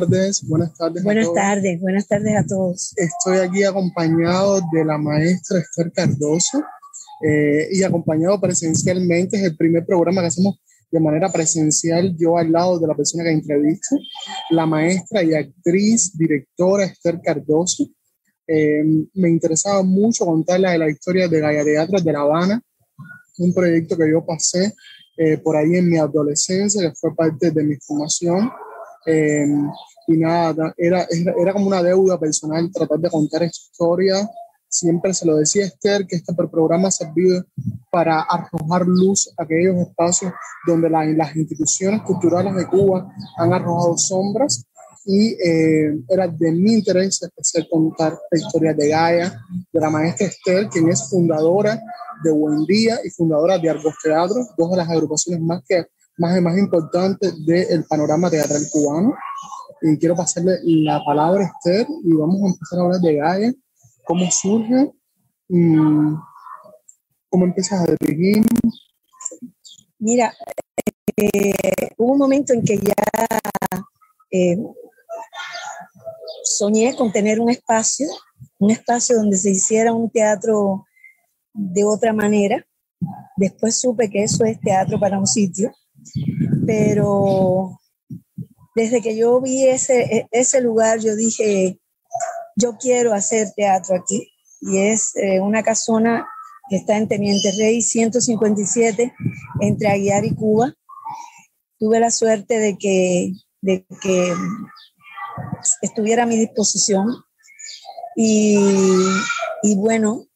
tardes, buenas tardes. Buenas tardes, buenas tardes a todos. Estoy aquí acompañado de la maestra Esther Cardoso eh, y acompañado presencialmente. Es el primer programa que hacemos de manera presencial, yo al lado de la persona que entrevisto, la maestra y actriz, directora Esther Cardoso. Eh, me interesaba mucho contarle de la historia de Gaia Teatro de La Habana, un proyecto que yo pasé eh, por ahí en mi adolescencia, que fue parte de mi formación. Eh, y nada, era, era, como una deuda personal tratar de contar historia. Siempre se lo decía Esther que este programa ha servido para arrojar luz a aquellos espacios donde las instituciones culturales de Cuba han arrojado sombras y eh, era de mi interés especial contar la historia de Gaia, de la maestra Esther, quien es fundadora de Buen Día y fundadora de Argos Teatro, dos de las agrupaciones más, que, más, más importantes del panorama teatral cubano. Y quiero pasarle la palabra a Esther y vamos a empezar a hablar de Gaia, cómo surge, mm, cómo empiezas a dirigir. Mira, eh, hubo un momento en que ya eh, soñé con tener un espacio, un espacio donde se hiciera un teatro de otra manera. Después supe que eso es teatro para un sitio, pero desde que yo vi ese, ese lugar, yo dije, yo quiero hacer teatro aquí. Y es eh, una casona que está en Teniente Rey 157, entre Aguiar y Cuba. Tuve la suerte de que, de que estuviera a mi disposición. Y, y bueno,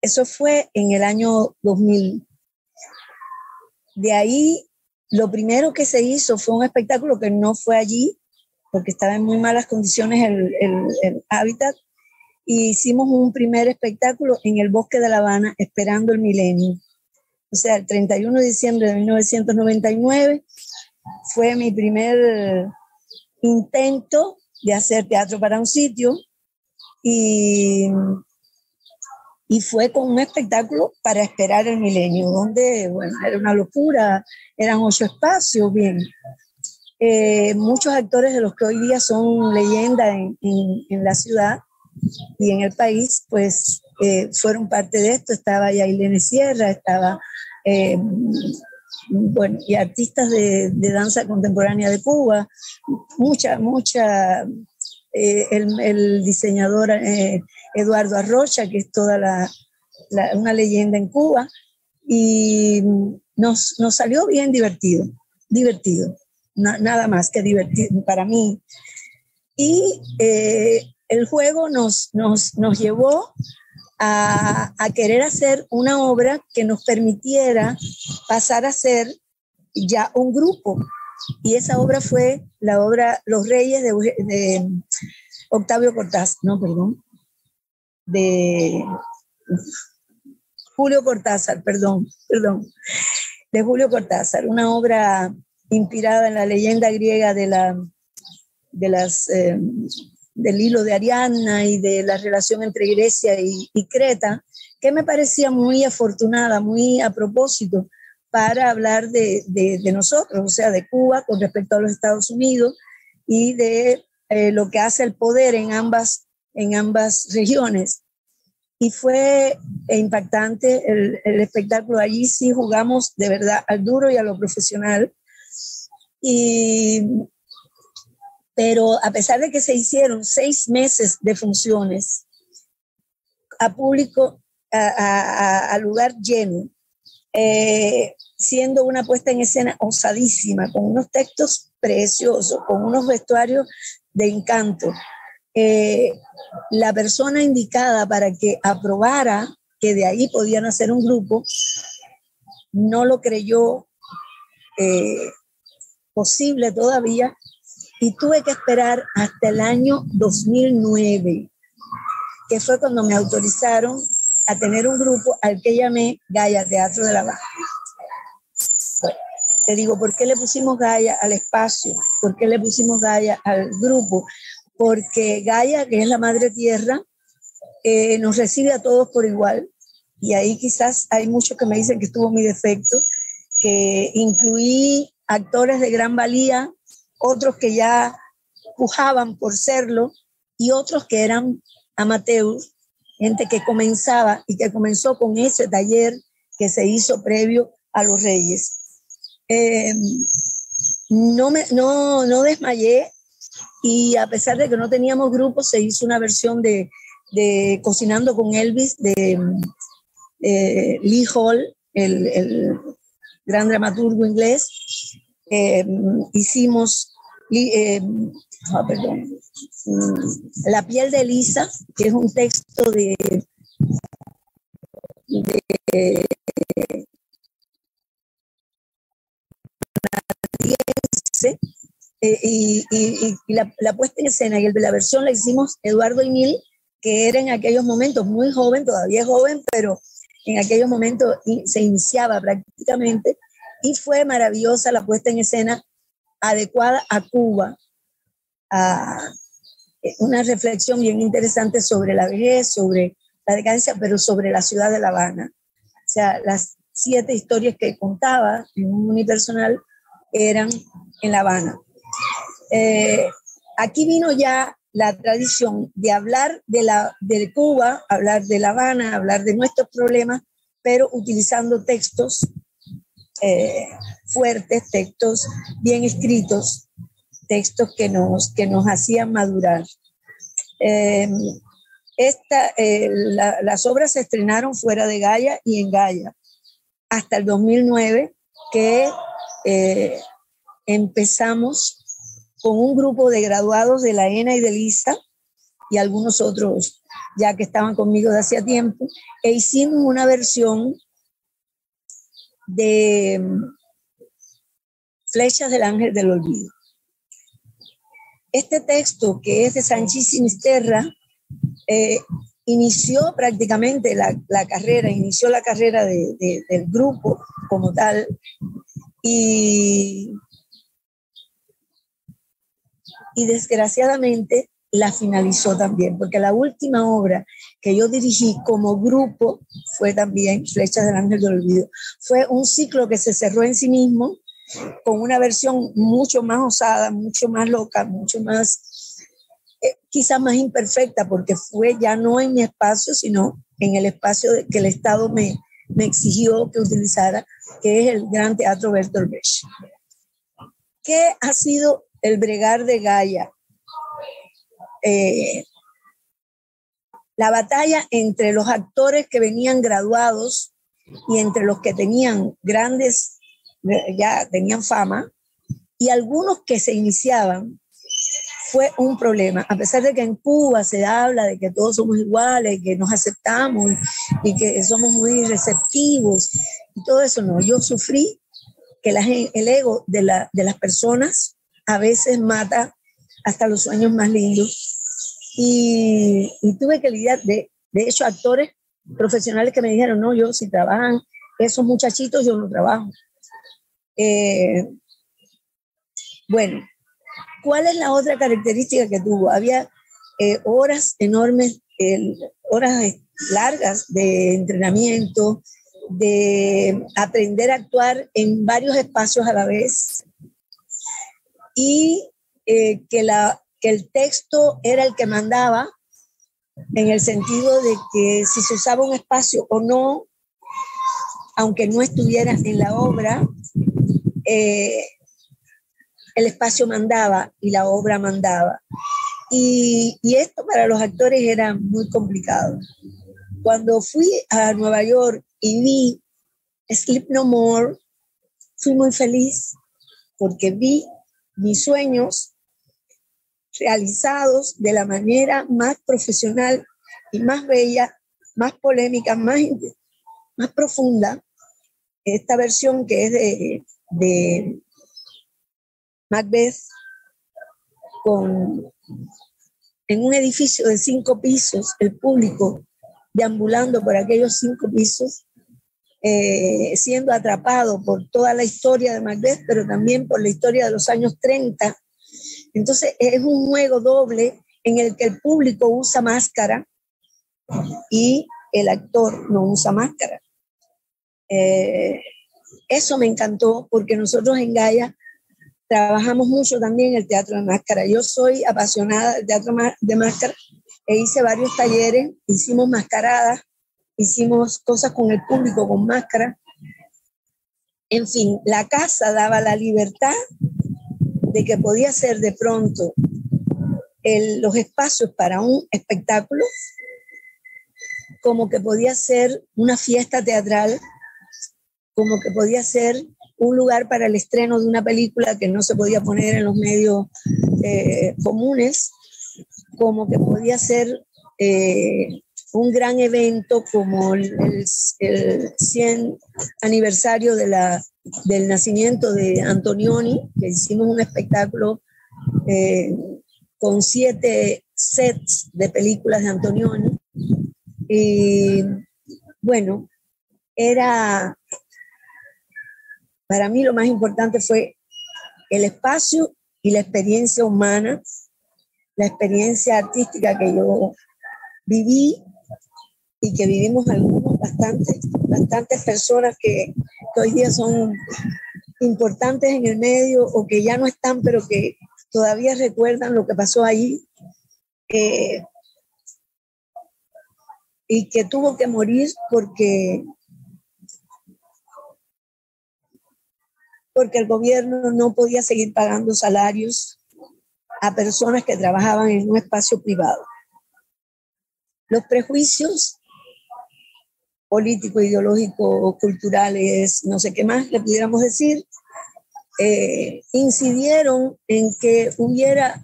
eso fue en el año 2000. De ahí, lo primero que se hizo fue un espectáculo que no fue allí, porque estaba en muy malas condiciones el, hábitat. Y hicimos un primer espectáculo en el bosque de La Habana, esperando el milenio. O sea, el 31 de diciembre de 1999 fue mi primer intento de hacer teatro para un sitio y y fue con un espectáculo para esperar el milenio, donde, bueno, era una locura, eran ocho espacios, bien. Eh, muchos actores de los que hoy día son leyenda en, en, la ciudad y en el país, pues eh, fueron parte de esto. Estaba Yailene Sierra, estaba, eh, bueno, y artistas de, de, danza contemporánea de Cuba, mucha, mucha, el, diseñador Eduardo Arrocha, que es toda una leyenda en Cuba, y nos, salió bien divertido, divertido, nada más que divertido para mí. Y eh, el juego nos, llevó a, a, querer hacer una obra que nos permitiera pasar a ser ya un grupo. Y esa obra fue la obra Los Reyes de, de Octavio Cortázar, no, perdón, de Julio Cortázar, perdón, perdón, de Julio Cortázar, una obra inspirada en la leyenda griega de la, de las, eh, del hilo de Ariadna y de la relación entre Grecia y, Creta, que me parecía muy afortunada, muy a propósito para hablar de, de, nosotros, o sea, de Cuba con respecto a los Estados Unidos y de eh, lo que hace el poder en ambas en ambas regiones. Y fue impactante el, el, espectáculo. Allí sí jugamos de verdad al duro y a lo profesional. Y, pero a pesar de que se hicieron seis meses de funciones a público, a, a, lugar lleno, eh, siendo una puesta en escena osadísima, con unos textos preciosos, con unos vestuarios de encanto, eh, la persona indicada para que aprobara que de ahí podían hacer un grupo, no lo creyó eh, posible todavía y tuve que esperar hasta el año 2009, que fue cuando me autorizaron a tener un grupo al que llamé Gaia Teatro de la Baja. te digo, ¿por qué le pusimos Gaia al espacio? ¿Por qué le pusimos Gaia al grupo? Porque Gaia, que es la madre tierra, eh, nos recibe a todos por igual. Y ahí quizás hay muchos que me dicen que estuvo mi defecto, que incluí actores de gran valía, otros que ya pujaban por serlo y otros que eran amateurs, gente que comenzaba y que comenzó con ese taller que se hizo previo a los Reyes. Eh, no, me, no, no desmayé y a pesar de que no teníamos grupo, se hizo una versión de, de Cocinando con Elvis de Lee Hall, el, el, gran dramaturgo inglés. Eh, hicimos eh, ah, mm, La piel de Elisa, que es un texto de, de eh, y, y, y la, la, puesta en escena y el la versión la hicimos Eduardo Emil, que era en aquellos momentos muy joven, todavía joven, pero en aquellos momentos se iniciaba prácticamente y fue maravillosa la puesta en escena adecuada a Cuba, a eh, una reflexión bien interesante sobre la vejez, sobre la decadencia, pero sobre la ciudad de La Habana. O sea, las siete historias que contaba en un unipersonal eran en La Habana. Eh, aquí vino ya la tradición de hablar de, la, de Cuba, hablar de La Habana, hablar de nuestros problemas, pero utilizando textos eh, fuertes, textos bien escritos, textos que nos, que nos hacían madurar. Eh, esta, las obras se estrenaron fuera de Gaia y en Gaia hasta el 2009, que empezamos con un grupo de graduados de la ENA y de LISA y algunos otros ya que estaban conmigo de hacía tiempo, e hicimos una versión de mm, Flechas del Ángel del Olvido. Este texto, que es de Sánchez Sinisterra, eh, inició prácticamente la, carrera, inició la carrera de, de, del grupo como tal, y y desgraciadamente la finalizó también, porque la última obra que yo dirigí como grupo fue también Flechas del Ángel del Olvido. Fue un ciclo que se cerró en sí mismo con una versión mucho más osada, mucho más loca, mucho más, eh, quizás más imperfecta, porque fue ya no en mi espacio, sino en el espacio que el Estado me, me exigió que utilizara, que es el Gran Teatro Bertolt Brecht. ¿Qué ha sido el bregar de Gaia. Eh, la batalla entre los actores que venían graduados y entre los que tenían grandes, ya tenían fama, y algunos que se iniciaban, fue un problema. A pesar de que en Cuba se habla de que todos somos iguales, que nos aceptamos y que somos muy receptivos y todo eso, no. Yo sufrí que el ego de, la, de las personas a veces mata hasta los sueños más lindos. Y, tuve que lidiar, de, de hecho, actores profesionales que me dijeron, no, yo si trabajan esos muchachitos, yo no trabajo. Eh, bueno, ¿cuál es la otra característica que tuvo? Había eh, horas enormes, horas largas de entrenamiento, de aprender a actuar en varios espacios a la vez, y eh, que, la, que el texto era el que mandaba en el sentido de que si se usaba un espacio o no, aunque no estuviera en la obra, eh, el espacio mandaba y la obra mandaba. Y, y, esto para los actores era muy complicado. Cuando fui a Nueva York y vi Sleep No More, fui muy feliz porque vi mis sueños realizados de la manera más profesional y más bella, más polémica, más, más profunda. Esta versión que es de, de Macbeth con, en un edificio de cinco pisos, el público deambulando por aquellos cinco pisos, eh, siendo atrapado por toda la historia de Macbeth, pero también por la historia de los años 30. Entonces es un juego doble en el que el público usa máscara y el actor no usa máscara. Eh, eso me encantó porque nosotros en Gaia trabajamos mucho también el teatro de máscara. Yo soy apasionada del teatro de máscara e hice varios talleres, hicimos mascaradas, hicimos cosas con el público con máscara. En fin, la casa daba la libertad de que podía ser de pronto los espacios para un espectáculo, como que podía ser una fiesta teatral, como que podía ser un lugar para el estreno de una película que no se podía poner en los medios eh, comunes, como que podía ser eh, un gran evento como el, 100 aniversario del nacimiento de Antonioni, que hicimos un espectáculo eh, con siete sets de películas de Antonioni. Y bueno, era, para mí lo más importante fue el espacio y la experiencia humana, la experiencia artística que yo viví y que vivimos algunos, bastantes, bastantes personas que, hoy día son importantes en el medio o que ya no están, pero que todavía recuerdan lo que pasó allí y que tuvo que morir porque, porque el gobierno no podía seguir pagando salarios a personas que trabajaban en un espacio privado. Los prejuicios políticos, ideológicos, culturales, no sé qué más le pudiéramos decir, eh, incidieron en que hubiera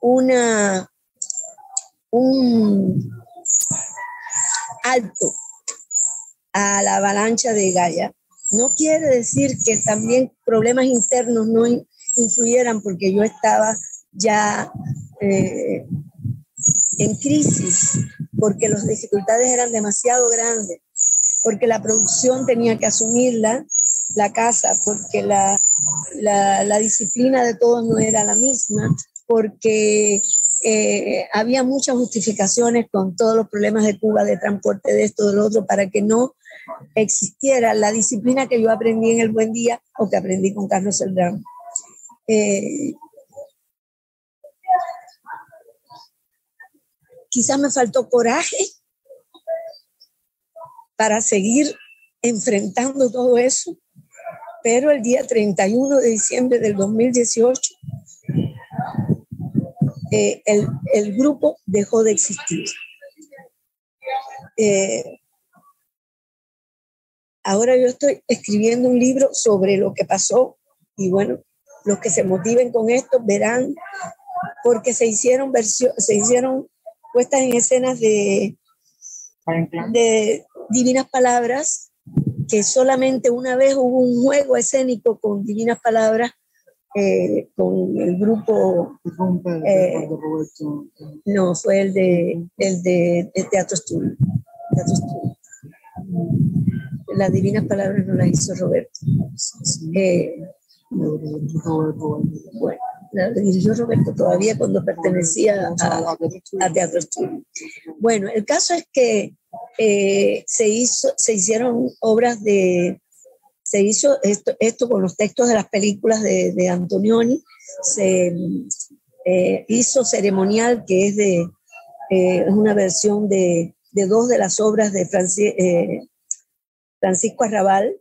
una, un alto a la avalancha de Gaia. No quiere decir que también problemas internos no influyeran porque yo estaba ya eh, en crisis, porque las dificultades eran demasiado grandes, porque la producción tenía que asumirla la casa, porque la, la, disciplina de todos no era la misma, porque eh, había muchas justificaciones con todos los problemas de Cuba, de transporte, de esto, de lo otro, para que no existiera la disciplina que yo aprendí en el Buen Día o que aprendí con Carlos Celdrán. Eh, quizás me faltó coraje para seguir enfrentando todo eso pero el día 31 de diciembre del 2018 eh, el, grupo dejó de existir. Eh, ahora yo estoy escribiendo un libro sobre lo que pasó y bueno, los que se motiven con esto verán porque se hicieron se hicieron puestas en escenas de, de divinas palabras que solamente una vez hubo un juego escénico con Divinas Palabras, eh, con el grupo... Eh, no, fue el de, el de, Teatro Studio. Las Divinas Palabras no las hizo Roberto. Eh, bueno, la dirigió Roberto todavía cuando pertenecía a, a Teatro Studio. Bueno, el caso es que eh, se, hizo, se hicieron obras de, se hizo esto, esto con los textos de las películas de, Antonioni, se eh, hizo ceremonial, que es de eh, una versión de, dos de las obras de Francisco Arrabal.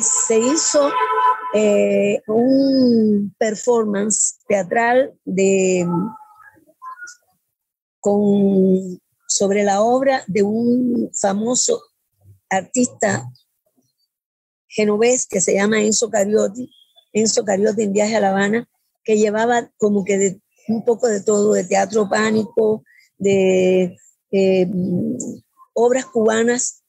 se hizo un performance teatral de con, sobre la obra de un famoso artista genovés que se llama Enzo Cariotti, Enzo Cariotti en viaje a La Habana, que llevaba como que un poco de todo, de teatro pánico, de eh, obras cubanas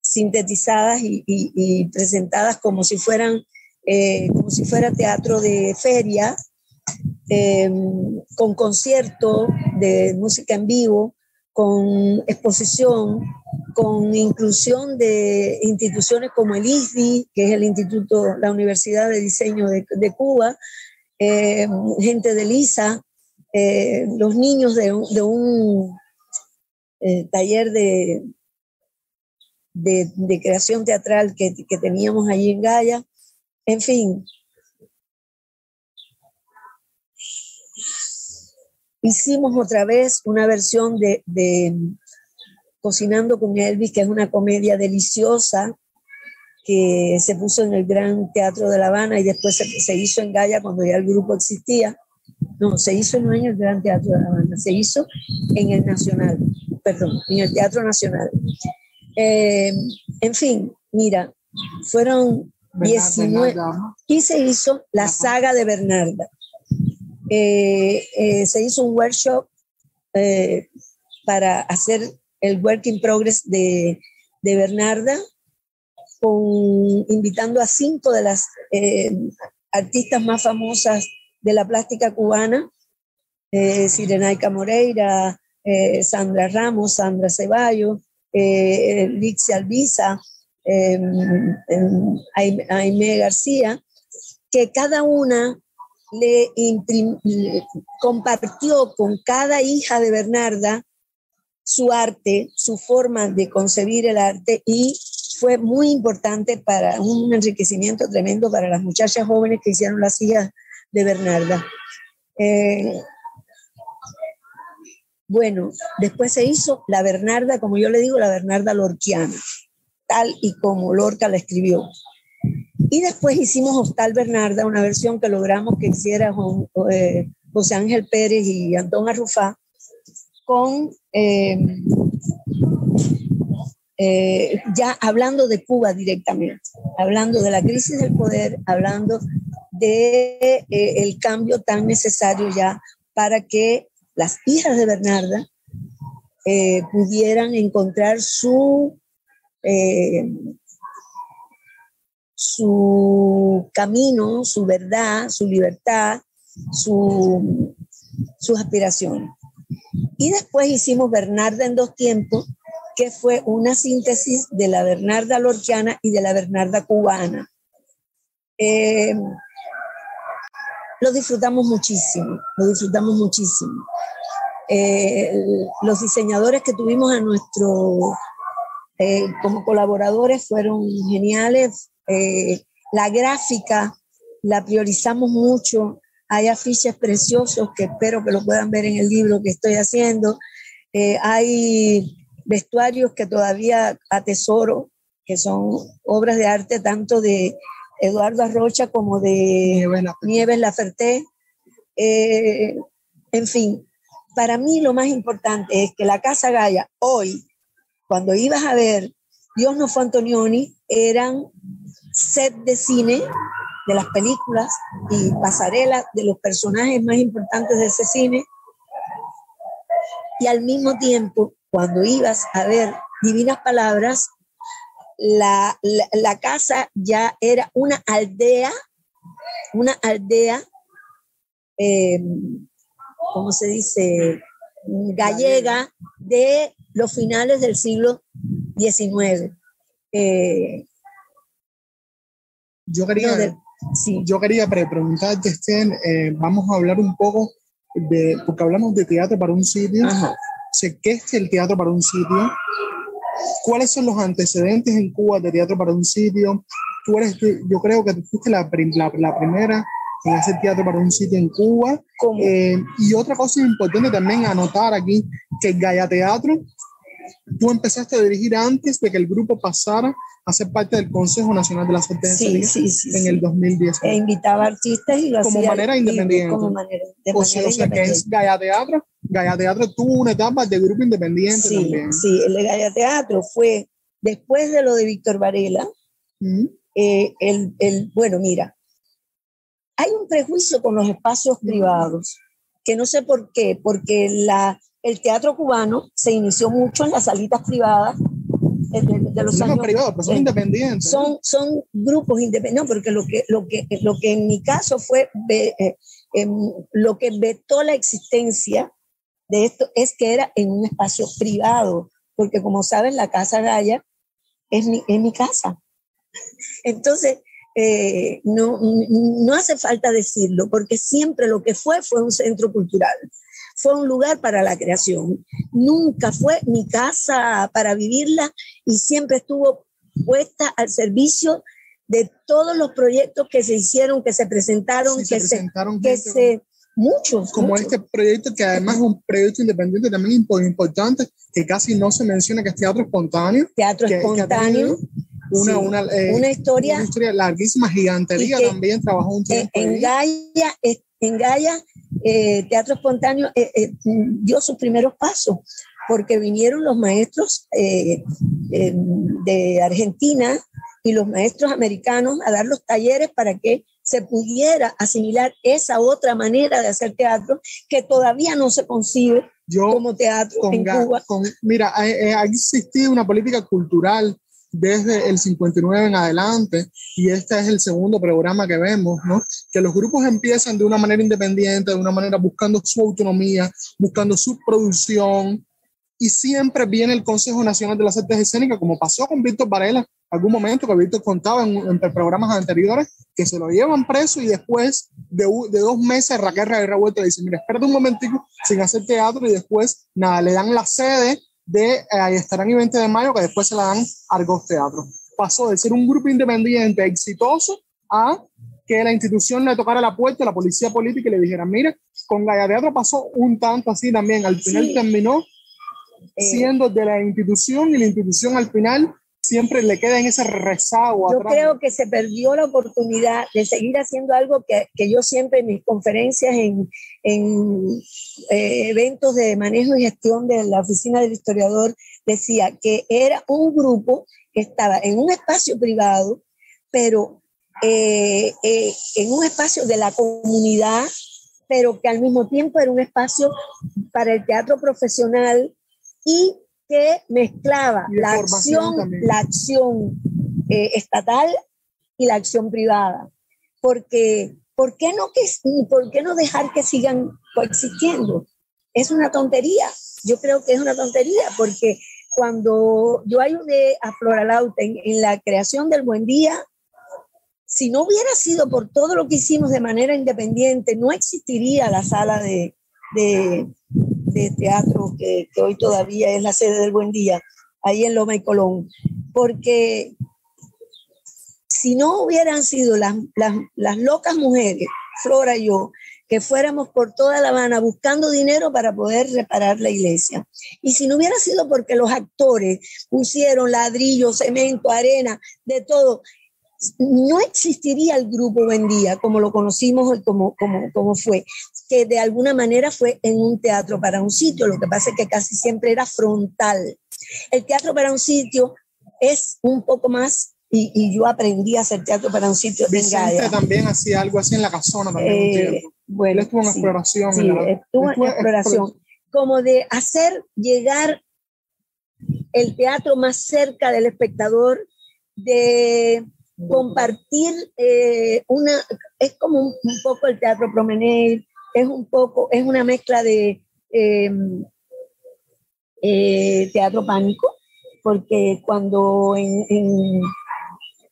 sintetizadas y, presentadas como si fueran eh, como si fuera teatro de feria Em, con concierto de música en vivo, con exposición, con inclusión de instituciones como el ISDI, que es el Instituto, la Universidad de Diseño de, Cuba, em, gente de LISA, eh, los niños de, un eh, taller de, de, creación teatral que, que, teníamos allí en Gaia, En fin. Hicimos otra vez una versión de, de Cocinando con Elvis, que es una comedia deliciosa que se puso en el Gran Teatro de La Habana y después se, se hizo en Gaya cuando ya el grupo existía. No, se hizo no en el Gran Teatro de La Habana, se hizo en el Nacional, perdón, en el Teatro Nacional. Eh, en fin, mira, fueron 19 y se hizo la saga de Bernarda. Eh, eh, se hizo un workshop eh, para hacer el work in progress de, de Bernarda, con, invitando a cinco de las artistas más famosas de la plástica cubana, Sirenaica Moreira, Sandra Ramos, Sandra Ceballos, Lixia Albiza, eh, eh, Aime García, que cada una le, le compartió con cada hija de Bernarda su arte, su forma de concebir el arte y fue muy importante para un enriquecimiento tremendo para las muchachas jóvenes que hicieron las hijas de Bernarda. Eh, bueno, después se hizo la Bernarda, como yo le digo, la Bernarda lorquiana, tal y como Lorca la escribió. Y después hicimos Hostal Bernarda, una versión que logramos que hiciera eh, José Ángel Pérez y Antón Arrufá, con eh, eh, ya hablando de Cuba directamente, hablando de la crisis del poder, hablando de el cambio tan necesario ya para que las hijas de Bernarda pudieran encontrar su su camino, su verdad, su libertad, su, sus aspiraciones. Y después hicimos Bernarda en dos tiempos, que fue una síntesis de la Bernarda lorquiana y de la Bernarda cubana. Eh, lo disfrutamos muchísimo, lo disfrutamos muchísimo. Eh, los diseñadores que tuvimos a nuestro, eh, como colaboradores fueron geniales. Eh, la gráfica la priorizamos mucho. Hay afiches preciosos que espero que lo puedan ver en el libro que estoy haciendo. Eh, hay vestuarios que todavía atesoro, que son obras de arte tanto de Eduardo Arrocha como de Nieves Laferté. Eh, en fin, para mí lo más importante es que la Casa Gaya hoy, cuando ibas a ver Dios no fue Antonioni, eran set de cine de las películas y pasarelas de los personajes más importantes de ese cine. Y al mismo tiempo cuando ibas a ver Divinas Palabras, la, la, casa ya era una aldea, una aldea, eh, ¿cómo se dice? Gallega de los finales del siglo XIX. Yo quería, de, sí. yo quería preguntarte, Estén, eh, vamos a hablar un poco de, porque hablamos de teatro para un sitio. Ajá ¿Qué es el teatro para un sitio? ¿Cuáles son los antecedentes en Cuba de teatro para un sitio? Tú eres, yo creo que tú fuiste la, la, la primera en hacer teatro para un sitio en Cuba. Eh, y otra cosa importante también anotar aquí, que el Gaya Teatro, tú empezaste a dirigir antes de que el grupo pasara ser parte del Consejo Nacional de las Artes sí, sí, sí, en el 2010. E invitaba artistas y lo como hacía manera independiente. Como manera, de o, manera sea, o sea, que es Gaya Teatro. Gaya Teatro tuvo una etapa de grupo independiente sí, también. Sí, el de Gaya Teatro fue después de lo de Víctor Varela. ¿Mm? Eh, el, el, bueno, mira, hay un prejuicio con los espacios privados, que no sé por qué, porque la, el teatro cubano se inició mucho en las salitas privadas de, los años privados, pero son eh, independientes. Son, son grupos independientes, no, porque lo que, lo, que, lo que en mi caso fue eh, eh, lo que vetó la existencia de esto es que era en un espacio privado, porque como saben, la Casa Gaya es mi, es mi casa. Entonces, eh, no, no hace falta decirlo, porque siempre lo que fue fue un centro cultural, fue un lugar para la creación. Nunca fue mi casa para vivirla y siempre estuvo puesta al servicio de todos los proyectos que se hicieron, que se presentaron, Sí, que se, presentaron que gente se muchos, como muchos. este proyecto que además es un proyecto independiente también impo- importante que casi no se menciona que es teatro espontáneo teatro que- que espontáneo, tenido una, Sí. una, eh, una historia una historia larguísima gigantería también trabajó un tiempo en. Gaia, eh, en Gaia eh, Teatro Espontáneo eh, eh, dio sus primeros pasos, porque vinieron los maestros eh, de Argentina y los maestros americanos a dar los talleres para que se pudiera asimilar esa otra manera de hacer teatro que todavía no se concibe yo como teatro con, en Cuba. con- mira ha, ha existido una política cultural desde el 59 en adelante y este es el segundo programa que vemos, ¿no? Que los grupos empiezan de una manera independiente, de una manera buscando su autonomía, buscando su producción y siempre viene el Consejo Nacional de las Artes Escénicas, como pasó con Víctor Varela, algún momento que Víctor contaba en, en programas anteriores, que se lo llevan preso y después de, de dos meses Raquel Revuelta dice, mira, espérate un momentico sin hacer teatro y después, nada, le dan la sede de eh, ahí estarán y 20 de mayo, que después se la dan Argos Teatro. Pasó de ser un grupo independiente exitoso a que la institución le tocara la puerta a la policía política y le dijera, mira, con Gaya Teatro pasó un tanto así también. Al final Sí. terminó Eh, siendo de la institución y la institución al final siempre le queda en ese rezago Yo atrás. creo que se perdió la oportunidad de seguir haciendo algo que, que yo siempre en mis conferencias, en, en eh, eventos de manejo y gestión de la oficina del historiador, decía que era un grupo que estaba en un espacio privado, pero eh, eh, en un espacio de la comunidad, pero que al mismo tiempo era un espacio para el teatro profesional y que mezclaba la acción, también. la acción eh, estatal y la acción privada. Porque, ¿por qué, no que, ¿por qué no dejar que sigan coexistiendo? Es una tontería. Yo creo que es una tontería porque cuando yo ayudé a Flora Lauta en, en la creación del Buen Día, si no hubiera sido por todo lo que hicimos de manera independiente, no existiría la sala de, de, de teatro que, hoy todavía es la sede del Buen Día, ahí en Loma y Colón. Porque si no hubieran sido las, las, las locas mujeres, Flora y yo, que fuéramos por toda La Habana buscando dinero para poder reparar la iglesia. Y si no hubiera sido porque los actores pusieron ladrillo, cemento, arena, de todo, no existiría el grupo Buen Día como lo conocimos y como, como, como fue, que de alguna manera fue en un teatro para un sitio, lo que pasa es que casi siempre era frontal. El teatro para un sitio es un poco más, y, y yo aprendí a hacer teatro para un sitio Vicente también hacía algo así en la casona también Eh, bueno, Él estuvo en sí, exploración. sí, en la- estuvo en estuvo en exploración, como de hacer llegar el teatro más cerca del espectador, de compartir eh, una, es como un, un, poco el teatro promenade, es un poco, es una mezcla de eh, eh, teatro pánico, porque cuando en,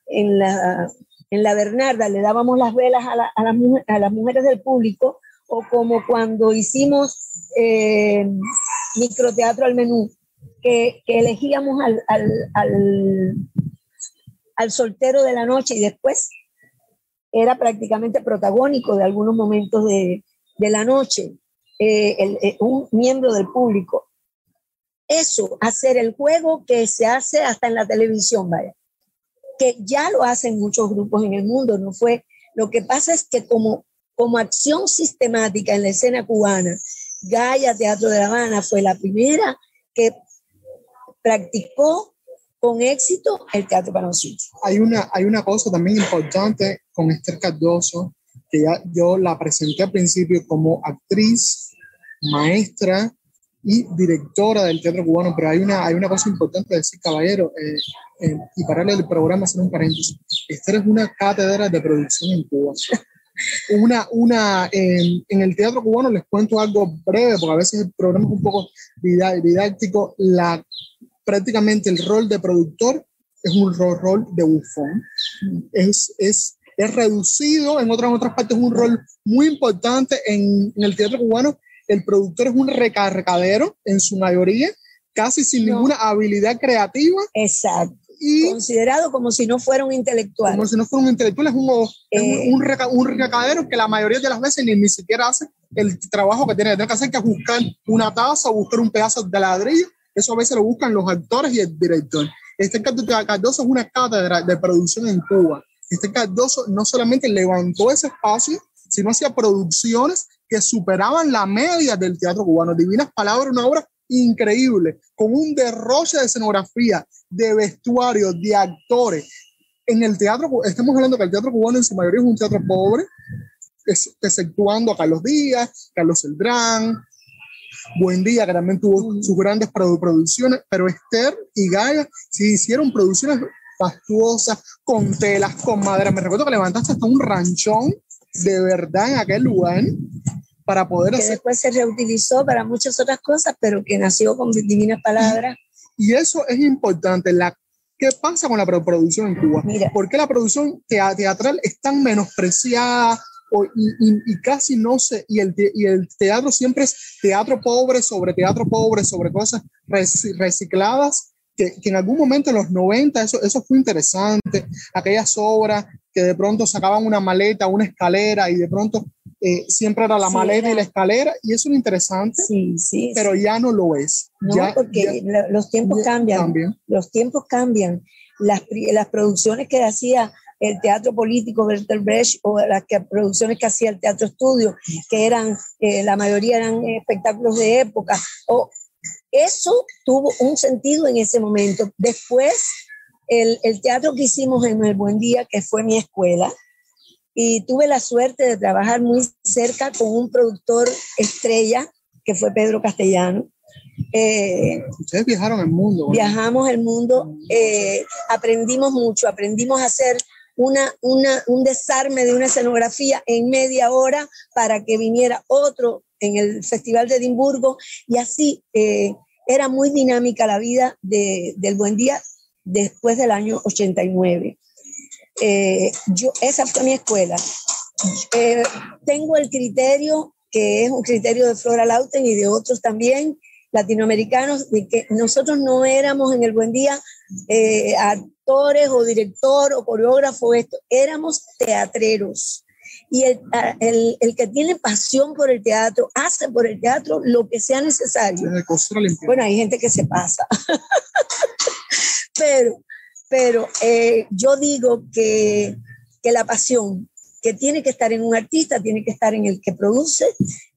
en, la, en la Bernarda le dábamos las velas a, la, a, las, a las mujeres del público, o como cuando hicimos eh, microteatro al menú, que, que elegíamos al, al, al, soltero de la noche y después era prácticamente protagónico de algunos momentos de, de la noche, eh, eh, un miembro del público. Eso, hacer el juego que se hace hasta en la televisión, vaya, que ya lo hacen muchos grupos en el mundo, no fue. Lo que pasa es que como, como acción sistemática en la escena cubana, Gaia Teatro de La Habana fue la primera que practicó con éxito el teatro para sitio. Hay una, hay una cosa también importante con Esther Cardoso, que ya yo la presenté al principio como actriz, maestra y directora del teatro cubano, pero hay una, hay una cosa importante de decir, caballero, eh, eh, y pararle el programa, hacer un paréntesis. Esther es una cátedra de producción en Cuba. Una, una, eh, en el teatro cubano les cuento algo breve, porque a veces el programa es un poco didáctico. La, prácticamente el rol de productor es un rol, de bufón. Es, es, es reducido, en otras, en otras partes es un rol muy importante en, en el teatro cubano. El productor es un recargadero en su mayoría, casi sin no. ninguna habilidad creativa. Exacto. y considerado como si no fuera un intelectual. Como si no fuera un intelectual, es un, eh, un, recadero que la mayoría de las veces ni, ni siquiera hace el trabajo que tiene, que hacer, que es buscar una taza o buscar un pedazo de ladrillo. Eso a veces lo buscan los actores y el director. Este Cardoso es una cátedra de producción en Cuba. Este Cardoso no solamente levantó ese espacio, sino hacía producciones que superaban la media del teatro cubano. Divinas Palabras, una obra increíble, con un derroche de escenografía, de vestuario, de actores. En el teatro, estamos hablando que el teatro cubano en su mayoría es un teatro pobre, exceptuando a Carlos Díaz, Carlos Eldrán, Buen Día, que también tuvo sus grandes producciones, pero Esther y Gaia sí hicieron producciones fastuosas, con telas, con madera. Me recuerdo que levantaste hasta un ranchón de verdad en aquel lugar para poder que después se reutilizó para muchas otras cosas, pero que nació con divinas palabras. Y, eso es importante. La, ¿Qué pasa con la producción en Cuba? Mira, ¿Por qué la producción teatral es tan menospreciada? Y, casi no se, y el, y el teatro siempre es teatro pobre sobre teatro pobre, sobre cosas recicladas, que, que, en algún momento en los 90 eso, eso fue interesante, aquellas obras que de pronto sacaban una maleta, una escalera y de pronto eh, siempre era la maleta y la escalera, y eso es interesante, sí, sí, pero ya no lo es. No, porque los tiempos cambian, los tiempos cambian. Las, las producciones que hacía el teatro político Bertolt Brecht o las que, producciones que hacía el teatro estudio, que eran, eh, la mayoría eran espectáculos de época, o eso tuvo un sentido en ese momento. Después, el, el teatro que hicimos en El Buen Día, que fue mi escuela, y tuve la suerte de trabajar muy cerca con un productor estrella, que fue Pedro Castellano. Eh, Ustedes viajaron el mundo. Viajamos el mundo, eh, aprendimos mucho, aprendimos a hacer una, una, un desarme de una escenografía en media hora para que viniera otro en el Festival de Edimburgo y así eh, era muy dinámica la vida de, del Buen Día después del año 89. Eh, yo, esa fue mi escuela. Eh, tengo el criterio, que es un criterio de Flora Lauten y de otros también latinoamericanos, de que nosotros no éramos en el Buen Día eh, actores o director o coreógrafo, esto, éramos teatreros. Y el, el, el, que tiene pasión por el teatro hace por el teatro lo que sea necesario. Bueno, hay gente que se pasa. pero pero eh, yo digo que, que la pasión que tiene que estar en un artista, tiene que estar en el que produce,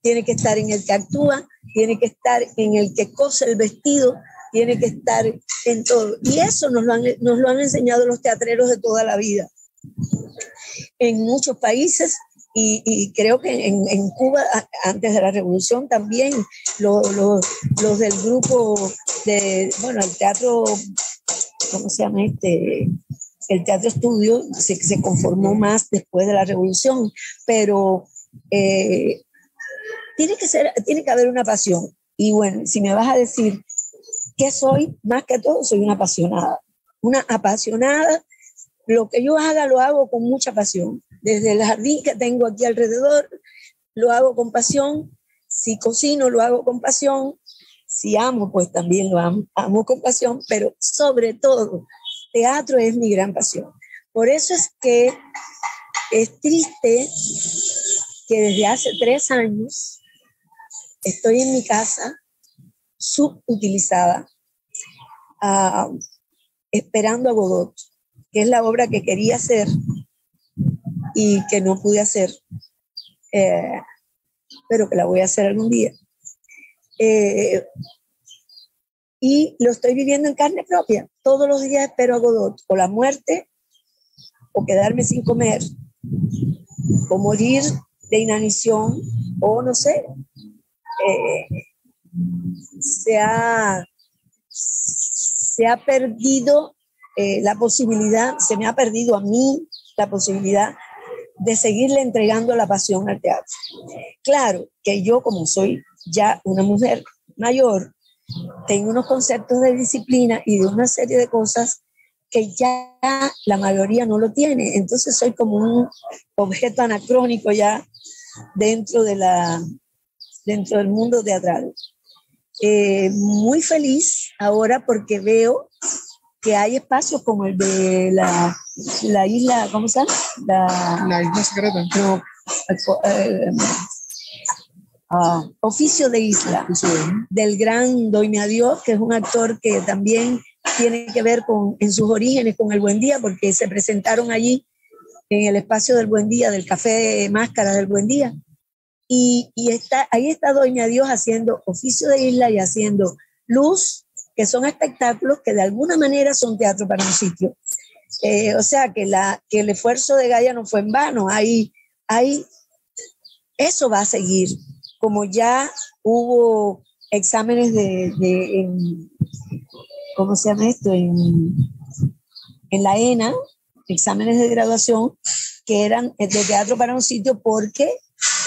tiene que estar en el que actúa, tiene que estar en el que cose el vestido, tiene que estar en todo. Y eso nos lo han, nos lo han enseñado los teatreros de toda la vida. En muchos países, y, y creo que en, en, Cuba, antes de la revolución, también los, los, los del grupo de, bueno, el teatro ¿cómo se llama este? El teatro estudio se, se conformó más después de la revolución, pero eh, tiene, que ser, tiene que haber una pasión. Y bueno, si me vas a decir qué soy, más que todo, soy una apasionada. Una apasionada, lo que yo haga lo hago con mucha pasión. Desde el jardín que tengo aquí alrededor, lo hago con pasión. Si cocino, lo hago con pasión si amo, pues también lo amo, amo con pasión, pero sobre todo, teatro es mi gran pasión. Por eso es que es triste que desde hace tres años estoy en mi casa subutilizada, uh, esperando a Godot, que es la obra que quería hacer y que no pude hacer, eh, pero que la voy a hacer algún día. Eh, y lo estoy viviendo en carne propia. Todos los días espero a Godot, o la muerte, o quedarme sin comer, o morir de inanición, o no sé. Eh, se, ha, se ha perdido eh, la posibilidad, se me ha perdido a mí la posibilidad de seguirle entregando la pasión al teatro. Claro que yo como soy ya una mujer mayor, tengo unos conceptos de disciplina y de una serie de cosas que ya la mayoría no lo tiene. Entonces soy como un objeto anacrónico ya dentro, de la, dentro del mundo teatral. Eh, muy feliz ahora porque veo que hay espacios como el de la, la isla, ¿cómo se llama? La, La isla secreta. no, eh, ah, Oficio de Isla, Sí, del gran Doña Dios, que es un actor que también tiene que ver con, en sus orígenes con el Buen Día, porque se presentaron allí en el espacio del Buen Día, del Café Máscara del Buen Día. Y, y está, ahí está Doña Dios haciendo oficio de isla y haciendo luz, que son espectáculos que de alguna manera son teatro para un sitio. Eh, o sea que, la, que el esfuerzo de Gaia no fue en vano. Hay, hay, eso va a seguir. Como ya hubo exámenes de, de ¿cómo se llama esto? En, en la ENA, exámenes de graduación que eran de teatro para un sitio porque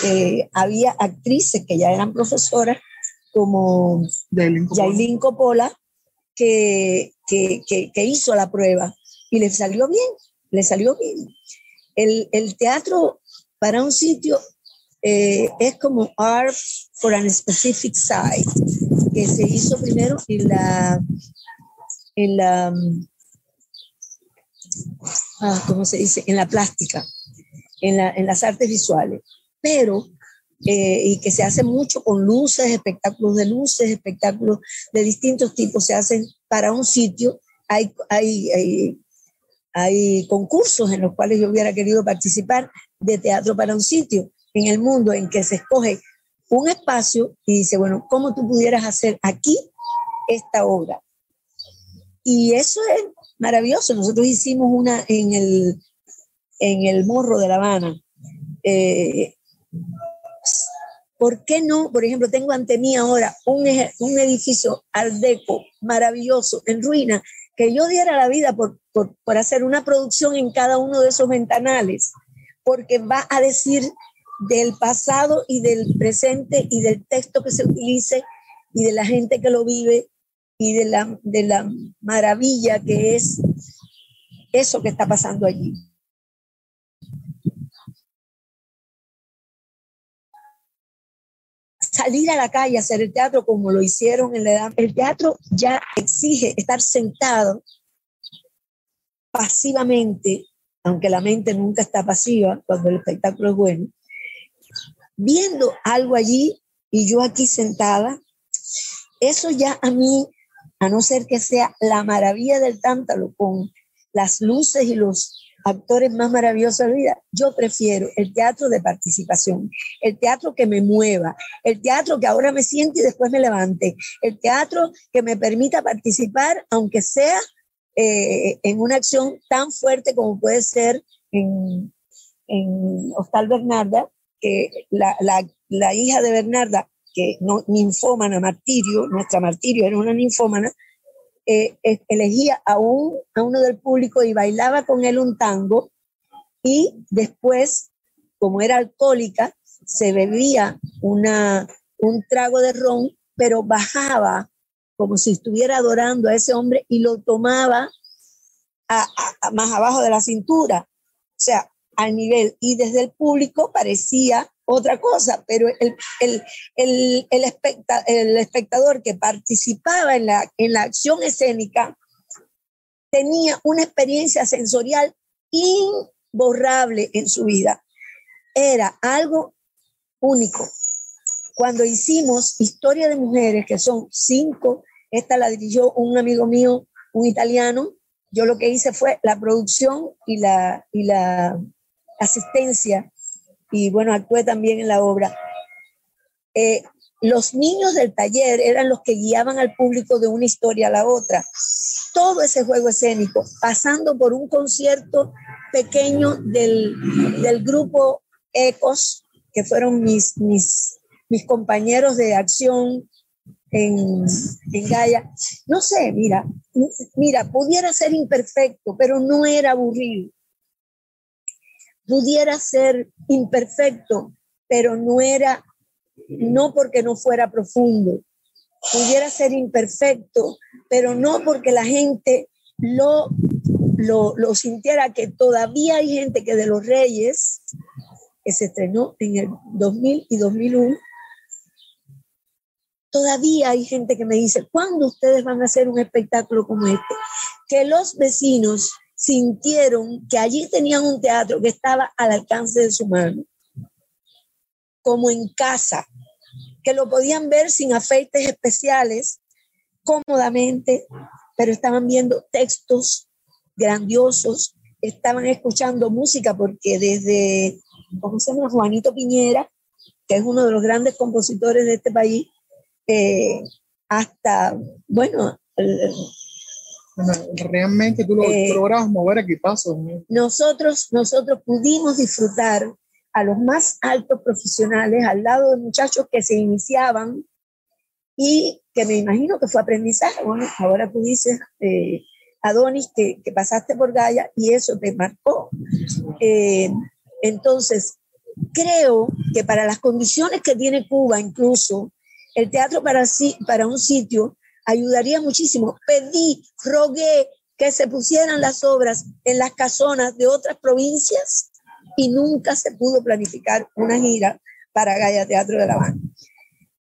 eh, había actrices que ya eran profesoras como Yailin Coppola. Que, que, que, que hizo la prueba y le salió bien, le salió bien. El, el teatro para un sitio eh, es como art for an specific site, que se hizo primero en la, en la, ah, ¿cómo se dice? En la plástica, en, la, en las artes visuales, pero, eh, y que se hace mucho con luces, espectáculos de luces, espectáculos de distintos tipos, se hacen para un sitio, hay, hay, hay, hay concursos en los cuales yo hubiera querido participar de teatro para un sitio en el mundo en que se escoge un espacio y dice, bueno, ¿cómo tú pudieras hacer aquí esta obra? Y eso es maravilloso. Nosotros hicimos una en el, en el Morro de La Habana. Eh, ¿Por qué no? Por ejemplo, tengo ante mí ahora un, edificio art deco maravilloso, en ruina, que yo diera la vida por, hacer una producción en cada uno de esos ventanales, porque va a decir del pasado y del presente y del texto que se utilice y de la gente que lo vive y de la maravilla que es eso que está pasando allí. Salir a la calle a hacer el teatro como lo hicieron en la edad. El teatro ya exige estar sentado pasivamente, aunque la mente nunca está pasiva cuando el espectáculo es bueno, viendo algo allí y yo aquí sentada, eso ya a mí, a no ser que sea la maravilla del tántalo con las luces y los actores más maravillosos de la vida, yo prefiero el teatro de participación, el teatro que me mueva, el teatro que ahora me siente y después me levante, el teatro que me permita participar, aunque sea eh, en una acción tan fuerte como puede ser en, en Hostal Bernarda, que la, la, la hija de Bernarda, que no, ninfómana, martirio, nuestra martirio era una ninfómana, eh, eh, elegía a, un, a uno del público y bailaba con él un tango y después, como era alcohólica, se bebía una, un trago de ron, pero bajaba como si estuviera adorando a ese hombre y lo tomaba a más abajo de la cintura, o sea, al nivel. Y desde el público parecía otra cosa, pero el, el, el, el, especta, el espectador que participaba en la, en la acción escénica tenía una experiencia sensorial imborrable en su vida. Era algo único. Cuando hicimos Historia de Mujeres, que son cinco, esta la dirigió un amigo mío, un italiano, yo lo que hice fue la producción y la, y la asistencia y bueno, actué también en la obra. Eh, los niños del taller eran los que guiaban al público de una historia a la otra. Todo ese juego escénico, pasando por un concierto pequeño del, del grupo Ecos, que fueron mis, mis, mis compañeros de acción en, en Gaia. No sé, mira, mira, pudiera ser imperfecto, pero no era aburrido pudiera ser imperfecto, pero no era, no porque no fuera profundo, pudiera ser imperfecto, pero no porque la gente lo, lo, lo sintiera, que todavía hay gente que de los Reyes, que se estrenó en el 2000 y 2001, todavía hay gente que me dice, ¿cuándo ustedes van a hacer un espectáculo como este? que los vecinos sintieron que allí tenían un teatro que estaba al alcance de su mano, como en casa, que lo podían ver sin afeites especiales, cómodamente, pero estaban viendo textos grandiosos, estaban escuchando música, porque desde, ¿cómo se llama? Juanito Piñera, que es uno de los grandes compositores de este país, eh, hasta, bueno, realmente tú, lo, eh, lograbas mover equipazos. Nosotros, nosotros pudimos disfrutar a los más altos profesionales al lado de muchachos que se iniciaban y que me imagino que fue aprendizaje. Bueno, ahora tú dices, eh, Adonis, que, que, pasaste por Gaia y eso te marcó. Eh, entonces, creo que para las condiciones que tiene Cuba, incluso el teatro para, para un sitio ayudaría muchísimo. Pedí, rogué que se pusieran las obras en las casonas de otras provincias y nunca se pudo planificar una gira para Gaia Teatro de La Habana.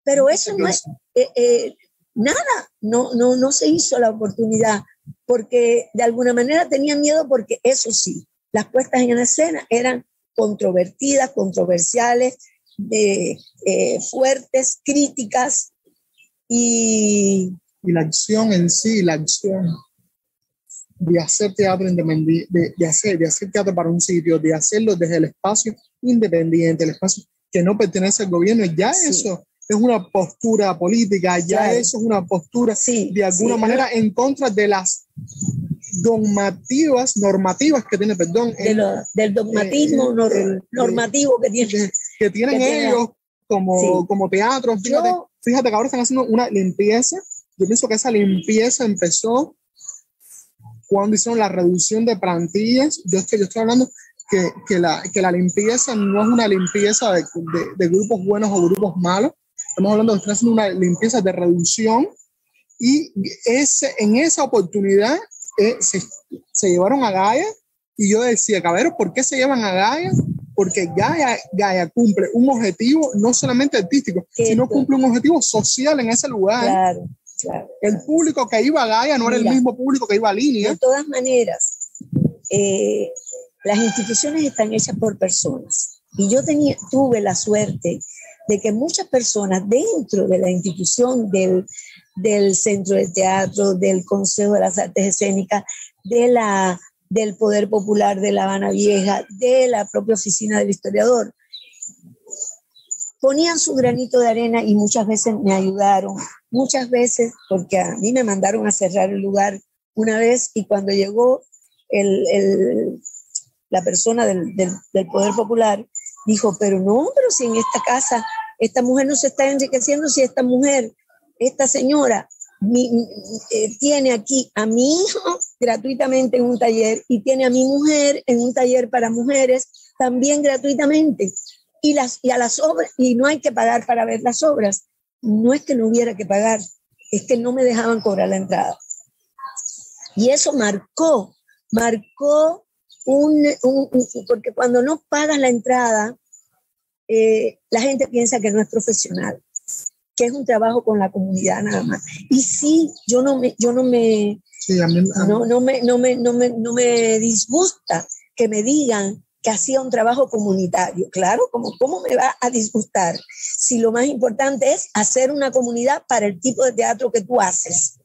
Pero eso no es eh, eh, nada, no, no, no se hizo la oportunidad porque de alguna manera tenían miedo porque eso sí, las puestas en escena eran controvertidas, controversiales, de, eh, fuertes, críticas y, y la acción en sí, la acción de hacer teatro independiente, de, hacer, de hacer teatro para un sitio, de hacerlo desde el espacio independiente, el espacio que no pertenece al gobierno, ya eso es una postura política, ya eso es una postura de alguna manera en contra de las dogmativas, normativas que tiene, perdón. del dogmatismo eh, normativo que, tiene, que, tienen ellos como, como teatro. Fíjate, fíjate que ahora están haciendo una limpieza yo pienso que esa limpieza empezó cuando hicieron la reducción de plantillas. Yo estoy, yo estoy hablando que, que, la, que la limpieza no es una limpieza de, de, grupos buenos o grupos malos. Estamos hablando de que haciendo una limpieza de reducción y ese, en esa oportunidad eh, se, se, llevaron a Gaia y yo decía, cabrero, ¿por qué se llevan a Gaia? Porque Gaia, Gaia cumple un objetivo no solamente artístico, sino cumple un objetivo social en ese lugar. Claro el público que iba a Gaia no era el mismo público que iba a Línea. De todas maneras, eh, las instituciones están hechas por personas. Y yo tenía, tuve la suerte de que muchas personas dentro de la institución del, del Centro de Teatro, del Consejo de las Artes Escénicas, de la, del Poder Popular de La Habana Vieja, de la propia Oficina del Historiador, ponían su granito de arena y muchas veces me ayudaron, muchas veces porque a mí me mandaron a cerrar el lugar una vez y cuando llegó el, la persona del, del, Poder Popular, dijo, pero no, pero si en esta casa esta mujer no se está enriqueciendo, si esta mujer, esta señora eh, tiene aquí a mi hijo gratuitamente en un taller y tiene a mi mujer en un taller para mujeres también gratuitamente y, las, y a las obras, y no hay que pagar para ver las obras. No es que no hubiera que pagar, es que no me dejaban cobrar la entrada. Y eso marcó, marcó un, porque cuando no pagas la entrada, eh, la gente piensa que no es profesional, que es un trabajo con la comunidad nada más. Y sí, yo no me, yo no me, No, no, me, no, me, no, me, no me disgusta que me digan que hacía un trabajo comunitario. Claro, como, ¿cómo me va a disgustar si lo más importante es hacer una comunidad para el tipo de teatro que tú haces?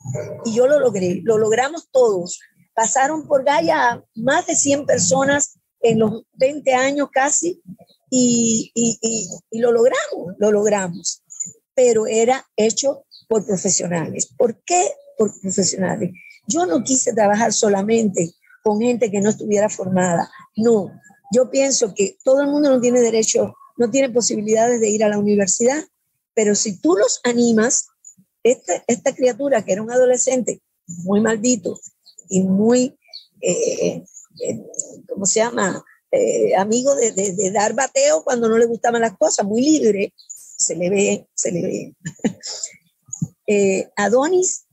Y yo lo logré, lo logramos todos. Pasaron por Gaia más de 100 personas en los 20 años casi y, y, y, lo logramos, lo logramos. Pero era hecho por profesionales. ¿Por qué por profesionales? Yo no quise trabajar solamente con gente que no estuviera formada. No, yo pienso que todo el mundo no tiene derecho, no tiene posibilidades de ir a la universidad, pero si tú los animas, esta, esta criatura que era un adolescente muy maldito y muy, eh, eh, ¿cómo se llama? Eh, amigo de, de, dar bateo cuando no le gustaban las cosas, muy libre, se le ve, se le ve. Adonis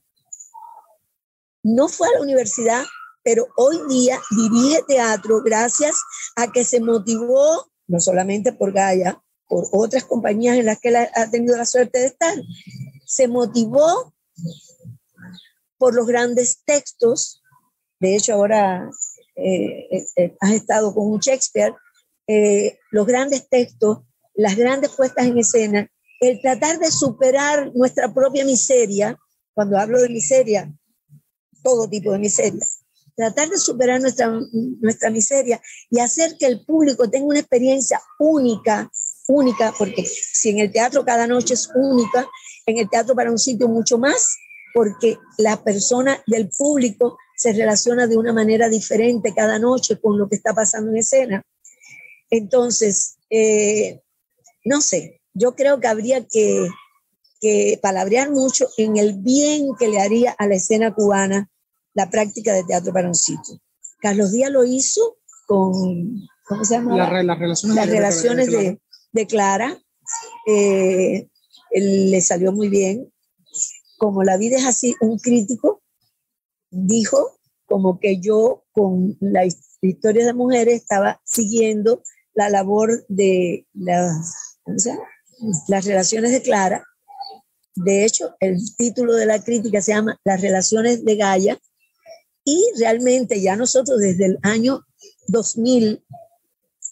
no fue a la universidad pero hoy día dirige teatro gracias a que se motivó, no solamente por Gaia, por otras compañías en las que él ha tenido la suerte de estar, se motivó por los grandes textos. De hecho ahora eh, eh, eh, has estado con Shakespeare, los grandes textos, las grandes puestas en escena, el tratar de superar nuestra propia miseria, cuando hablo de miseria, todo tipo de miseria, tratar de superar nuestra, nuestra miseria y hacer que el público tenga una experiencia única, única, porque si en el teatro cada noche es única, en el teatro para un sitio mucho más, porque la persona del público se relaciona de una manera diferente cada noche con lo que está pasando en escena. Entonces, eh, no sé, yo creo que habría que, que palabrear mucho en el bien que le haría a la escena cubana la práctica de teatro para un sitio. Carlos Díaz lo hizo con, ¿cómo se llama? las relaciones, las relaciones de, Clara. Eh, le salió muy bien. Como la vida es así, un crítico dijo como que yo con la historia de mujeres estaba siguiendo la labor de las, las relaciones de Clara. De hecho, el título de la crítica se llama Las relaciones de Gaia, y realmente ya nosotros desde el año 2000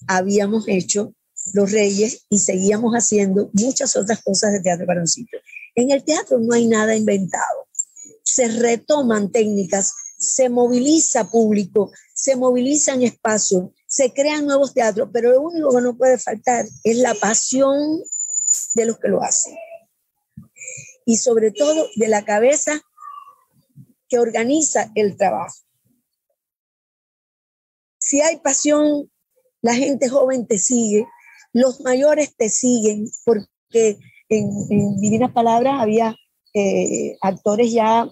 habíamos hecho Los Reyes y seguíamos haciendo muchas otras cosas de teatro para. En el teatro no hay nada inventado. Se retoman técnicas, se moviliza público, se movilizan espacios, se crean nuevos teatros, pero lo único que no puede faltar es la pasión de los que lo hacen. Y sobre todo de la cabeza que organiza el trabajo. Si hay pasión, la gente joven te sigue, los mayores te siguen, porque en, Divinas Palabras había eh, actores ya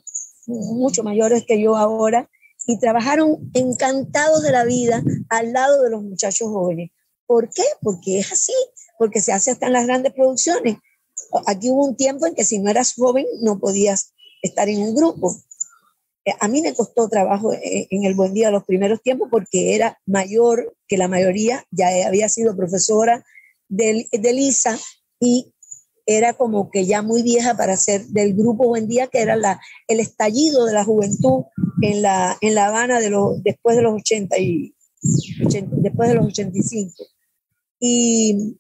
mucho mayores que yo ahora y trabajaron encantados de la vida al lado de los muchachos jóvenes. ¿Por qué? Porque es así, porque se hace hasta en las grandes producciones. Aquí hubo un tiempo en que si no eras joven no podías estar en un grupo. Eh, a mí me costó trabajo eh, en el Buen Día los primeros tiempos porque era mayor que la mayoría, ya había sido profesora de, de Lisa y era como que ya muy vieja para ser del grupo Buen Día, que era la, el estallido de la juventud en La, en la Habana de los, después de los 80 y, después de los 85. Y,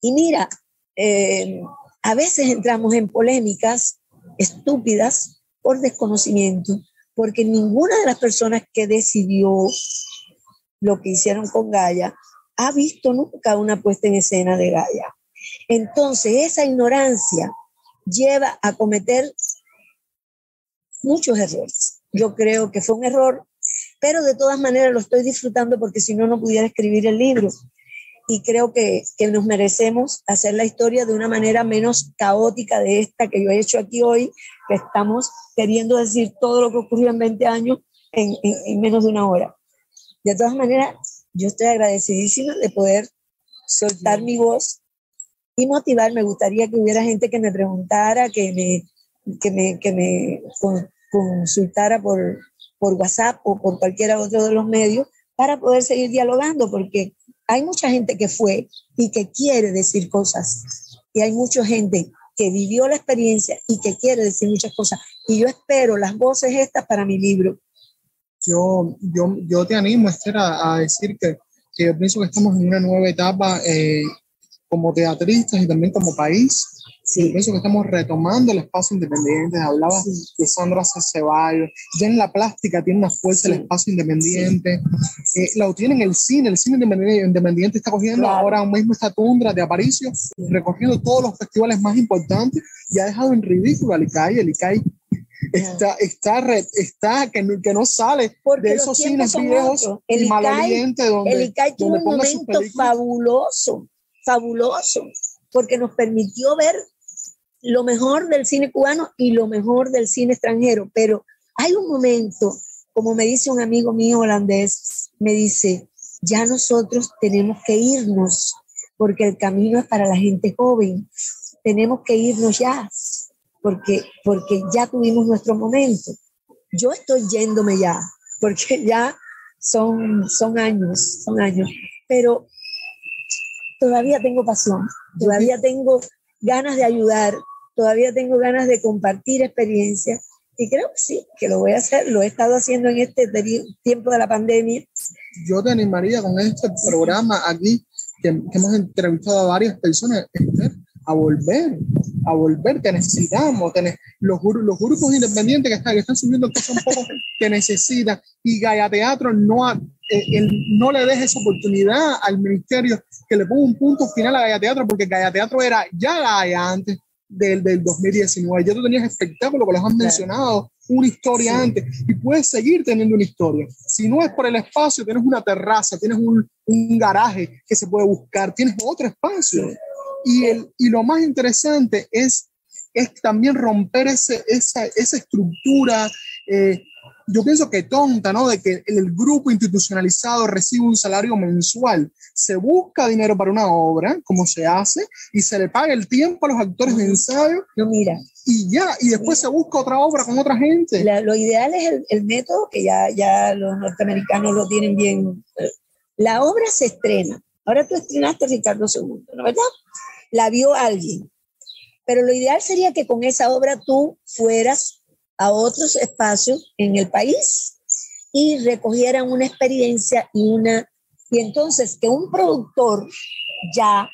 y mira, eh, a veces entramos en polémicas estúpidas por desconocimiento, porque ninguna de las personas que decidió lo que hicieron con Gaia ha visto nunca una puesta en escena de Gaia. Entonces, esa ignorancia lleva a cometer muchos errores. Yo creo que fue un error, pero de todas maneras lo estoy disfrutando porque si no, no pudiera escribir el libro y creo que, que, nos merecemos hacer la historia de una manera menos caótica de esta que yo he hecho aquí hoy, que estamos queriendo decir todo lo que ocurrió en 20 años en, en, menos de una hora. De todas maneras, yo estoy agradecidísima de poder soltar mi voz y motivar. Me gustaría que hubiera gente que me preguntara, que me, que me, que me consultara por, por WhatsApp o por cualquiera otro de los medios para poder seguir dialogando, porque hay mucha gente que fue y que quiere decir cosas. Y hay mucha gente que vivió la experiencia y que quiere decir muchas cosas. Y yo espero las voces estas para mi libro. Yo, yo, yo te animo, Esther, a, decir que, que, yo pienso que estamos en una nueva etapa eh, como teatristas y también como país Sí. Pienso que estamos retomando el espacio independiente. Hablaba de Sandra Ceballos. Ya en la plástica tiene una fuerza el espacio independiente. Eh, lo tiene en el cine. El cine independiente está cogiendo ahora mismo esta tundra de Aparicio, recorriendo todos los festivales más importantes y ha dejado en ridículo al ICAI. El ICAI está, está, está que, que no sale de esos cines viejos el ICAI, donde, el ICAI tuvo un momento fabuloso, fabuloso, porque nos permitió ver lo mejor del cine cubano y lo mejor del cine extranjero, pero hay un momento, como me dice un amigo mío holandés, me dice, ya nosotros tenemos que irnos, porque el camino es para la gente joven, tenemos que irnos ya, porque, porque ya tuvimos nuestro momento. Yo estoy yéndome ya, porque ya son, son años, son años, pero todavía tengo pasión, todavía tengo ganas de ayudar, todavía tengo ganas de compartir experiencias Y creo que sí, que lo voy a hacer, lo he estado haciendo en este tiempo de la pandemia. Yo te animaría con este programa aquí, que, hemos entrevistado a varias personas, a volver, a volver, te necesitamos, los, los grupos independientes que están, que están subiendo cosas un poco que necesitan, y Gaia Teatro no, eh, no le deje esa oportunidad al ministerio que le ponga un punto final a Gaia Teatro, porque Gaia Teatro era ya Gaia antes del, del 2019, ya tú tenías espectáculos que los han mencionado, una historia antes, y puedes seguir teniendo una historia. Si no es por el espacio, tienes una terraza, tienes un, un garaje que se puede buscar, tienes otro espacio. Y, el, y lo más interesante es, es también romper ese, esa, esa estructura, eh, yo pienso que tonta, ¿no? De que el grupo institucionalizado recibe un salario mensual. Se busca dinero para una obra, como se hace, y se le paga el tiempo a los actores de ensayo. No, mira. Y ya, y después se busca otra obra con otra gente. lo ideal es el, el, método que ya, ya los norteamericanos lo tienen bien. La obra se estrena. Ahora tú estrenaste Ricardo II, ¿no verdad? la vio alguien. Pero lo ideal sería que con esa obra tú fueras a otros espacios en el país y recogieran una experiencia y una y entonces que un productor ya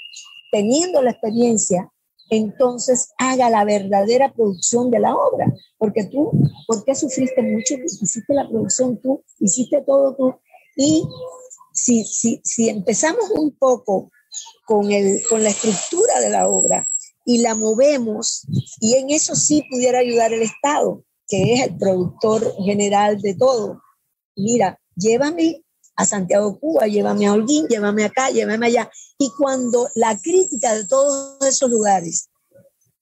teniendo la experiencia entonces haga la verdadera producción de la obra, porque tú, ¿por qué sufriste mucho? Hiciste la producción tú, hiciste todo tú, y si, si, si empezamos un poco con, el, con la estructura de la obra y la movemos, y en eso sí pudiera ayudar el Estado, que es el productor general de todo. Mira, llévame a Santiago Cuba, llévame a Holguín, llévame acá, llévame allá. Y cuando la crítica de todos esos lugares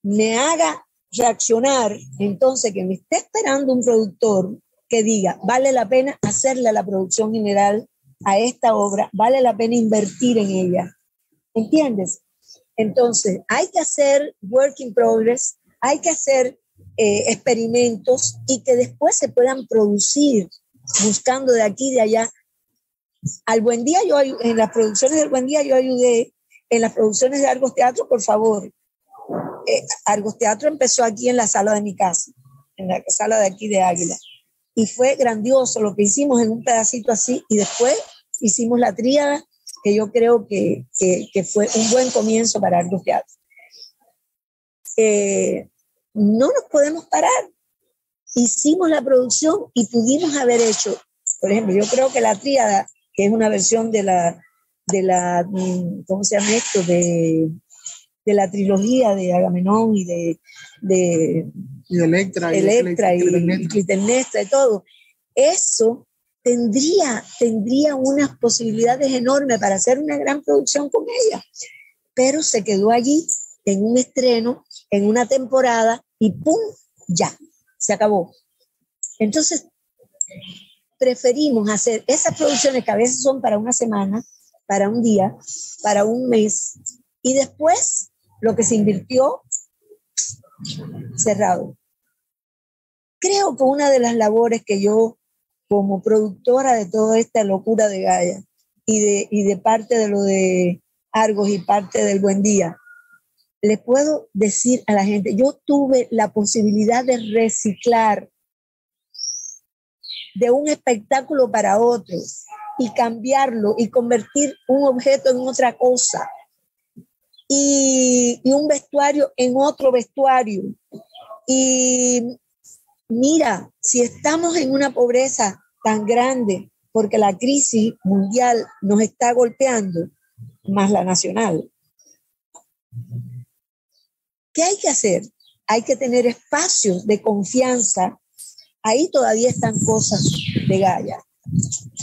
me haga reaccionar, entonces que me esté esperando un productor que diga, vale la pena hacerle la producción general a esta obra, vale la pena invertir en ella. ¿Entiendes? Entonces, hay que hacer work in progress, hay que hacer eh, experimentos y que después se puedan producir buscando de aquí y de allá. Al Buen Día, yo en las producciones del Buen Día yo ayudé, en las producciones de Argos Teatro, por favor. Eh, Argos Teatro empezó aquí en la sala de mi casa, en la sala de aquí de Águila. Y fue grandioso lo que hicimos en un pedacito así y después hicimos la tríada que yo creo que, que, fue un buen comienzo para Argos Teatro. Eh, no nos podemos parar. Hicimos la producción y pudimos haber hecho, por ejemplo, yo creo que la tríada, que es una versión de la, de la mm, ¿cómo se llama esto? De, de la trilogía de Agamenón y de, de, y Electra, Electra y, y Clitemnestra y todo. Eso tendría, tendría unas posibilidades enormes para hacer una gran producción con ella, pero se quedó allí en un estreno, en una temporada y ¡pum! Ya, se acabó. Entonces, preferimos hacer esas producciones que a veces son para una semana, para un día, para un mes, y después lo que se invirtió cerrado. Creo que una de las labores que yo como productora de toda esta locura de Gaia y de, y de parte de lo de Argos y parte del Buen Día, le puedo decir a la gente, yo tuve la posibilidad de reciclar de un espectáculo para otro y cambiarlo y convertir un objeto en otra cosa y, y un vestuario en otro vestuario. Y mira, si estamos en una pobreza tan grande porque la crisis mundial nos está golpeando, más la nacional, ¿qué hay que hacer? Hay que tener espacios de confianza. Ahí todavía están cosas de Gaia.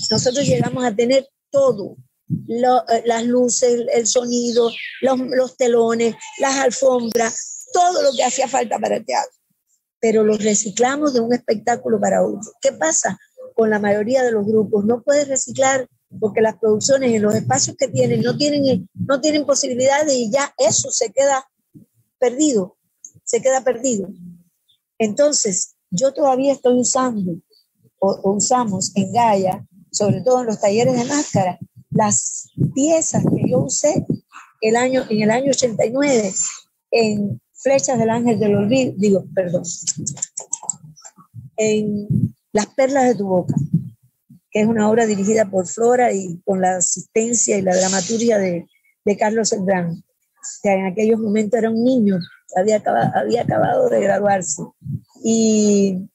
Nosotros llegamos a tener todo, eh, las luces, el sonido, los, telones, las alfombras, todo lo que hacía falta para el teatro pero los reciclamos de un espectáculo para otro. ¿Qué pasa con la mayoría de los grupos? No puedes reciclar porque las producciones en los espacios que tienen no tienen, no tienen posibilidades y ya eso se queda perdido, se queda perdido. Entonces, yo todavía estoy usando o, usamos en Gaia, sobre todo en los talleres de máscara, las piezas que yo usé el año, en el año 89 en Flechas del Ángel del Olvido, digo, perdón, en Las Perlas de tu Boca, que es una obra dirigida por Flora y con la asistencia y la dramaturgia de, de Carlos Elbrán, que en aquellos momentos era un niño, había acabado, había acabado de graduarse. Y,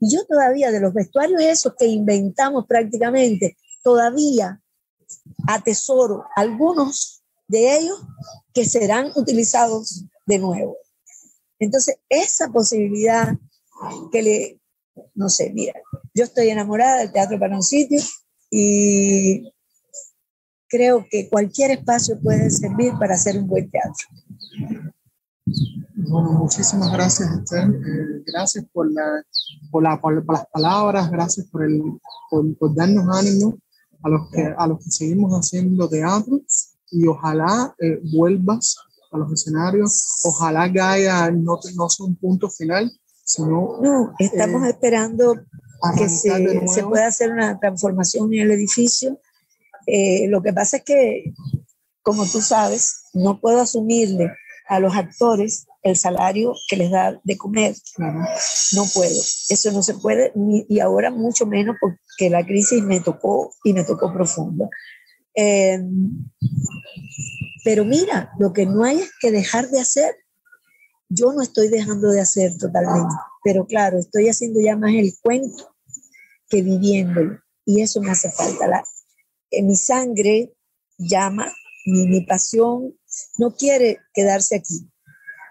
y yo todavía, de los vestuarios esos que inventamos prácticamente, todavía atesoro algunos de ellos que serán utilizados de nuevo. Entonces, esa posibilidad que le, no sé, mira, yo estoy enamorada del teatro para un sitio y creo que cualquier espacio puede servir para hacer un buen teatro. Bueno, muchísimas gracias, Esther. Eh, gracias por, la, por, la, por, las palabras, gracias por, el, por, darnos ánimo a los, que, a los que seguimos haciendo teatro y ojalá eh, vuelvas a los escenarios. Ojalá Gaia no, no sea un punto final, sino... No, estamos eh, esperando que se, se, pueda hacer una transformación en el edificio. Lo que pasa es que, como tú sabes, no puedo asumirle a los actores el salario que les da de comer. No puedo. Eso no se puede, y ahora mucho menos porque la crisis me tocó y me tocó profunda. Em, pero mira, lo que no hay es que dejar de hacer. Yo no estoy dejando de hacer totalmente, pero claro, estoy haciendo ya más el cuento que viviéndolo. Y eso me hace falta. Mi sangre llama, mi, mi pasión no quiere quedarse aquí.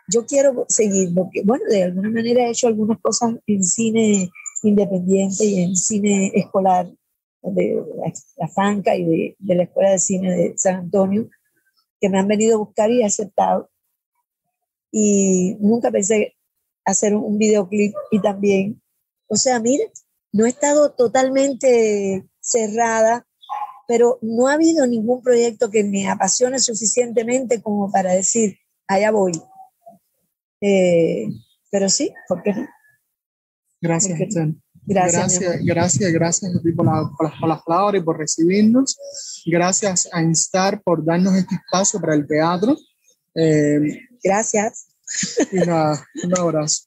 Yo quiero seguir, porque, bueno, de alguna manera he hecho algunas cosas en cine independiente y en cine escolar de la, Fanca y de, la Escuela de Cine de San Antonio, que me han venido a buscar y aceptado. Y nunca pensé hacer un videoclip y también, o sea, mire, no he estado totalmente cerrada pero no ha habido ningún proyecto que me apasione suficientemente como para decir, allá voy. Eh, pero sí, ¿por qué no? Gracias, Gracias, gracias, gracias, gracias a ti por, las palabras y por recibirnos. Gracias a Instar por darnos este espacio para el teatro. Eh, gracias. Y nada, un abrazo.